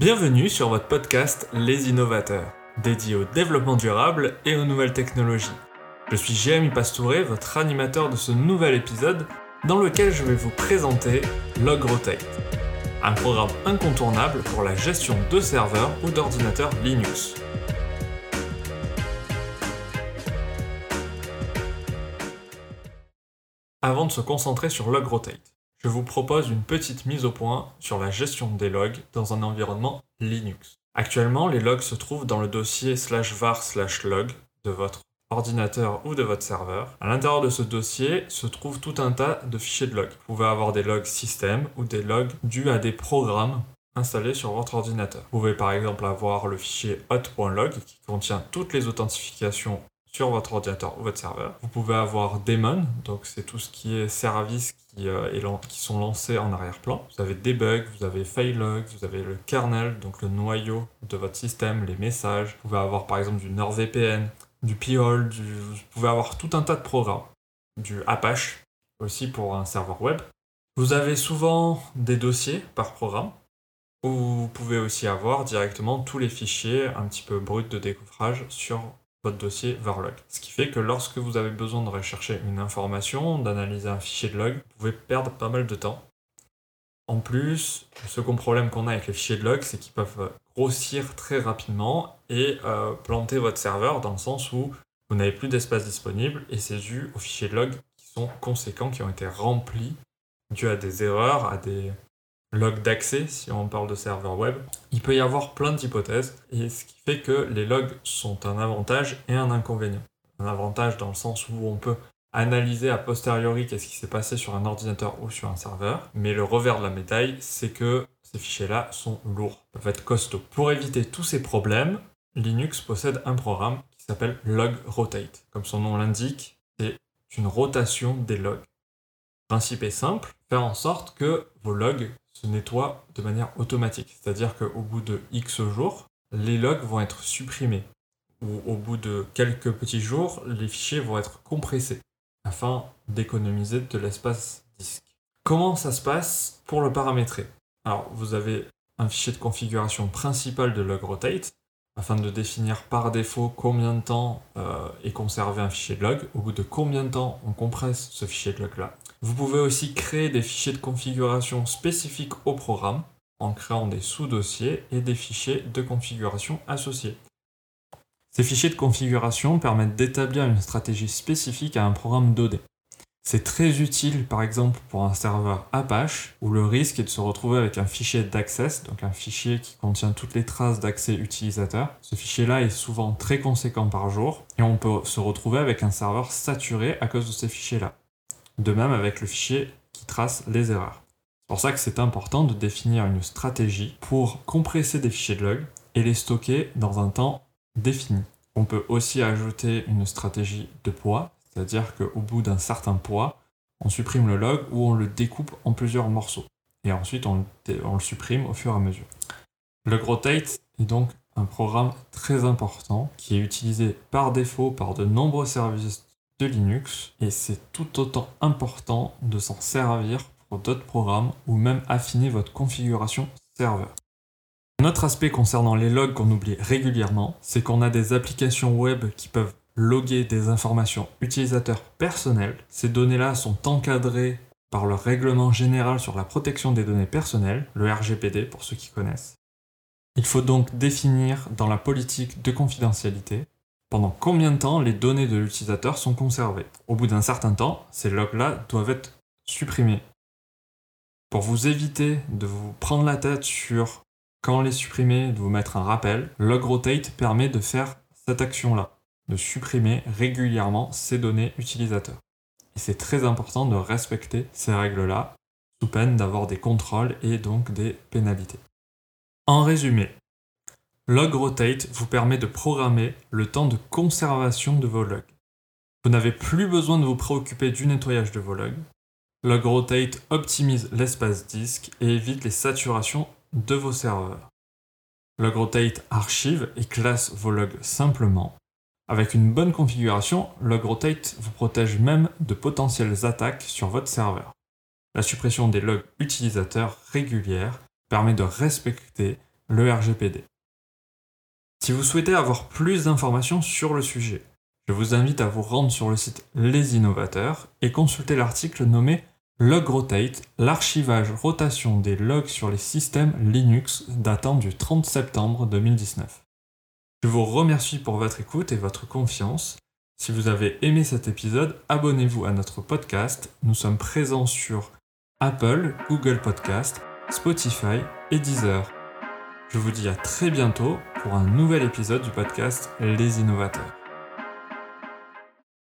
Bienvenue sur votre podcast Les Innovateurs, dédié au développement durable et aux nouvelles technologies. Je suis Jérémy Pastouré, votre animateur de ce nouvel épisode dans lequel je vais vous présenter LogRotate, un programme incontournable pour la gestion de serveurs ou d'ordinateurs Linux. Avant de se concentrer sur LogRotate, je vous propose une petite mise au point sur la gestion des logs dans un environnement Linux. Actuellement, les logs se trouvent dans le dossier slash var slash log de votre ordinateur ou de votre serveur. À l'intérieur de ce dossier se trouve tout un tas de fichiers de logs. Vous pouvez avoir des logs système ou des logs dus à des programmes installés sur votre ordinateur. Vous pouvez par exemple avoir le fichier hot.log qui contient toutes les authentifications sur votre ordinateur ou votre serveur. Vous pouvez avoir daemon, donc c'est tout ce qui est service qui, euh, qui sont lancés en arrière-plan. Vous avez debug, vous avez failog, vous avez le kernel, donc le noyau de votre système, les messages. Vous pouvez avoir par exemple du NordVPN, du Pihol, du... vous pouvez avoir tout un tas de programmes. Du Apache aussi pour un serveur web. Vous avez souvent des dossiers par programme. Ou vous pouvez aussi avoir directement tous les fichiers un petit peu bruts de découvrage sur votre dossier Varlog. Ce qui fait que lorsque vous avez besoin de rechercher une information, d'analyser un fichier de log, vous pouvez perdre pas mal de temps. En plus, le second problème qu'on a avec les fichiers de log, c'est qu'ils peuvent grossir très rapidement et euh, planter votre serveur dans le sens où vous n'avez plus d'espace disponible et c'est dû aux fichiers de log qui sont conséquents, qui ont été remplis, dû à des erreurs, à des logs d'accès, si on parle de serveur web. Il peut y avoir plein d'hypothèses, et ce qui fait que les logs sont un avantage et un inconvénient. Un avantage dans le sens où on peut analyser a posteriori qu'est-ce qui s'est passé sur un ordinateur ou sur un serveur, mais le revers de la médaille, c'est que ces fichiers-là sont lourds, peuvent être costauds. Pour éviter tous ces problèmes, Linux possède un programme qui s'appelle LogRotate. Comme son nom l'indique, c'est une rotation des logs. Le principe est simple, faire en sorte que vos logs se nettoie de manière automatique. C'est-à-dire qu'au bout de X jours, les logs vont être supprimés. Ou au bout de quelques petits jours, les fichiers vont être compressés afin d'économiser de l'espace disque. Comment ça se passe pour le paramétrer? Alors, vous avez un fichier de configuration principal de LogRotate afin de définir par défaut combien de temps euh, est conservé un fichier de log, au bout de combien de temps on compresse ce fichier de log là. Vous pouvez aussi créer des fichiers de configuration spécifiques au programme en créant des sous-dossiers et des fichiers de configuration associés. Ces fichiers de configuration permettent d'établir une stratégie spécifique à un programme donné. C'est très utile par exemple pour un serveur Apache où le risque est de se retrouver avec un fichier d'access, donc un fichier qui contient toutes les traces d'accès utilisateur. Ce fichier-là est souvent très conséquent par jour et on peut se retrouver avec un serveur saturé à cause de ces fichiers-là. De même avec le fichier qui trace les erreurs. C'est pour ça que c'est important de définir une stratégie pour compresser des fichiers de log et les stocker dans un temps défini. On peut aussi ajouter une stratégie de poids, c'est-à-dire qu'au bout d'un certain poids, on supprime le log ou on le découpe en plusieurs morceaux. Et ensuite on, le supprime au fur et à mesure. LogRotate est donc un programme très important qui est utilisé par défaut par de nombreux services de Linux et c'est tout autant important de s'en servir pour d'autres programmes ou même affiner votre configuration serveur. Un autre aspect concernant les logs qu'on oublie régulièrement, c'est qu'on a des applications web qui peuvent loguer des informations utilisateurs personnelles. Ces données-là sont encadrées par le règlement général sur la protection des données personnelles, le RGPD pour ceux qui connaissent. Il faut donc définir dans la politique de confidentialité pendant combien de temps les données de l'utilisateur sont conservées? Au bout d'un certain temps, ces logs-là doivent être supprimés. Pour vous éviter de vous prendre la tête sur quand les supprimer, de vous mettre un rappel, LogRotate permet de faire cette action-là, de supprimer régulièrement ces données utilisateurs. Et c'est très important de respecter ces règles-là, sous peine d'avoir des contrôles et donc des pénalités. En résumé, LogRotate vous permet de programmer le temps de conservation de vos logs. Vous n'avez plus besoin de vous préoccuper du nettoyage de vos logs. LogRotate optimise l'espace disque et évite les saturations de vos serveurs. LogRotate archive et classe vos logs simplement. Avec une bonne configuration, LogRotate vous protège même de potentielles attaques sur votre serveur. La suppression des logs utilisateurs régulières permet de respecter le RGPD. Si vous souhaitez avoir plus d'informations sur le sujet, je vous invite à vous rendre sur le site Les Innovateurs et consulter l'article nommé Log Rotate, l'archivage rotation des logs sur les systèmes Linux datant du 30 septembre 2019. Je vous remercie pour votre écoute et votre confiance. Si vous avez aimé cet épisode, abonnez-vous à notre podcast. Nous sommes présents sur Apple, Google Podcast, Spotify et Deezer. Je vous dis à très bientôt pour un nouvel épisode du podcast Les Innovateurs.